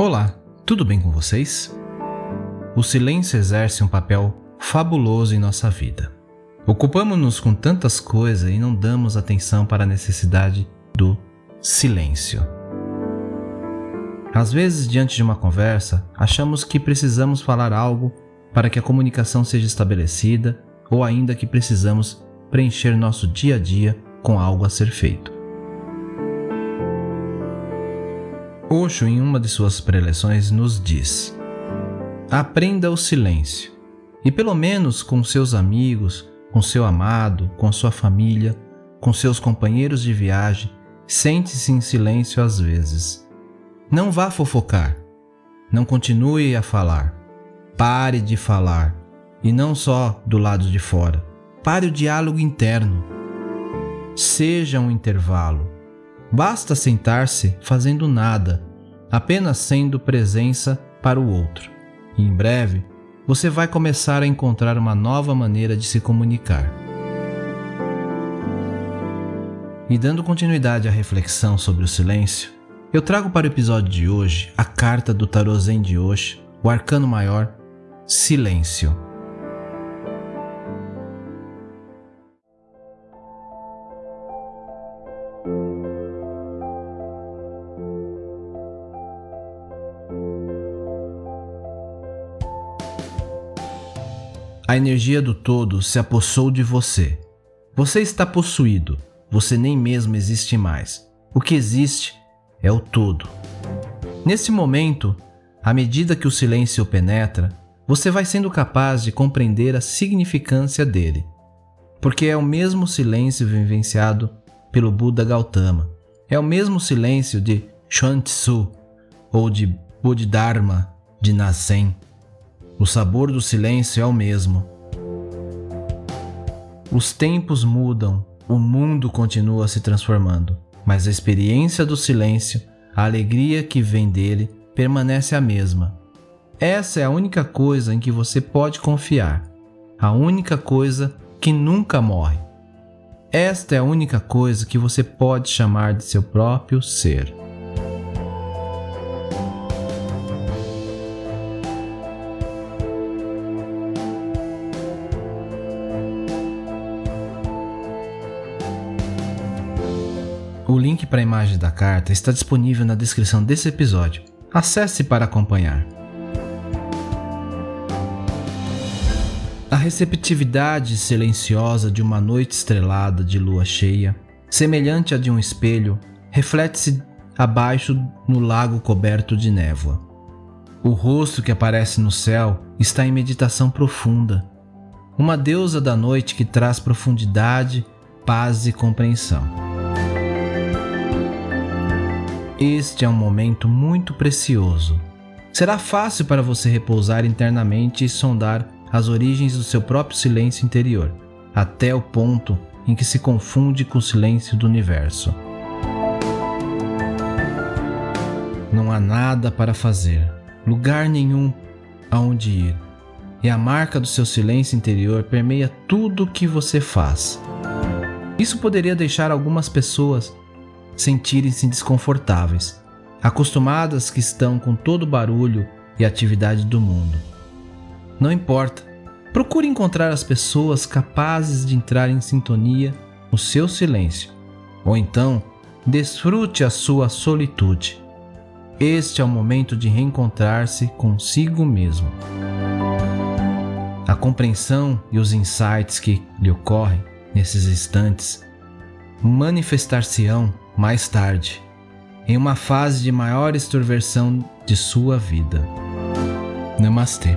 Olá, tudo bem com vocês? O silêncio exerce um papel fabuloso em nossa vida. Ocupamos-nos com tantas coisas e não damos atenção para a necessidade do silêncio. Às vezes, diante de uma conversa, achamos que precisamos falar algo para que a comunicação seja estabelecida ou ainda que precisamos preencher nosso dia a dia com algo a ser feito. Osho, em uma de suas preleções, nos diz: Aprenda o silêncio, e pelo menos com seus amigos, com seu amado, com sua família, com seus companheiros de viagem, sente-se em silêncio às vezes. Não vá fofocar, não continue a falar. Pare de falar, e não só do lado de fora. Pare o diálogo interno. Seja um intervalo Basta sentar-se fazendo nada, apenas sendo presença para o outro. E em breve, você vai começar a encontrar uma nova maneira de se comunicar. E dando continuidade à reflexão sobre o silêncio, eu trago para o episódio de hoje a carta do Tarô Zen de Osho, o arcano maior, Silêncio. A energia do todo se apossou de você. Você está possuído, você nem mesmo existe mais. O que existe é o todo. Nesse momento, à medida que o silêncio penetra, você vai sendo capaz de compreender a significância dele, porque é o mesmo silêncio vivenciado pelo Buda Gautama. É o mesmo silêncio de Chuang-Tzu ou de Bodhidharma de Nazen. O sabor do silêncio é o mesmo. Os tempos mudam, o mundo continua se transformando, mas a experiência do silêncio, a alegria que vem dele, permanece a mesma. Essa é a única coisa em que você pode confiar, a única coisa que nunca morre. Esta é a única coisa que você pode chamar de seu próprio ser. Link para a imagem da carta está disponível na descrição desse episódio. Acesse para acompanhar. A receptividade silenciosa de uma noite estrelada de lua cheia, semelhante à de um espelho, reflete-se abaixo no lago coberto de névoa. O rosto que aparece no céu está em meditação profunda, uma deusa da noite que traz profundidade, paz e compreensão. Este é um momento muito precioso. Será fácil para você repousar internamente e sondar as origens do seu próprio silêncio interior, até o ponto em que se confunde com o silêncio do universo. Não há nada para fazer, lugar nenhum aonde ir, e a marca do seu silêncio interior permeia tudo o que você faz. Isso poderia deixar algumas pessoas sentirem-se desconfortáveis, acostumadas que estão com todo o barulho e atividade do mundo. Não importa, procure encontrar as pessoas capazes de entrar em sintonia no seu silêncio, ou então desfrute a sua solitude. Este é o momento de reencontrar-se consigo mesmo. A compreensão e os insights que lhe ocorrem nesses instantes manifestar-se-ão mais tarde, em uma fase de maior extroversão de sua vida. Namastê.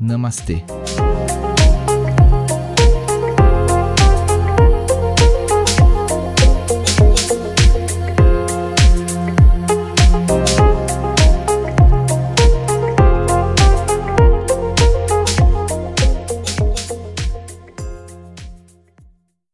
Namastê.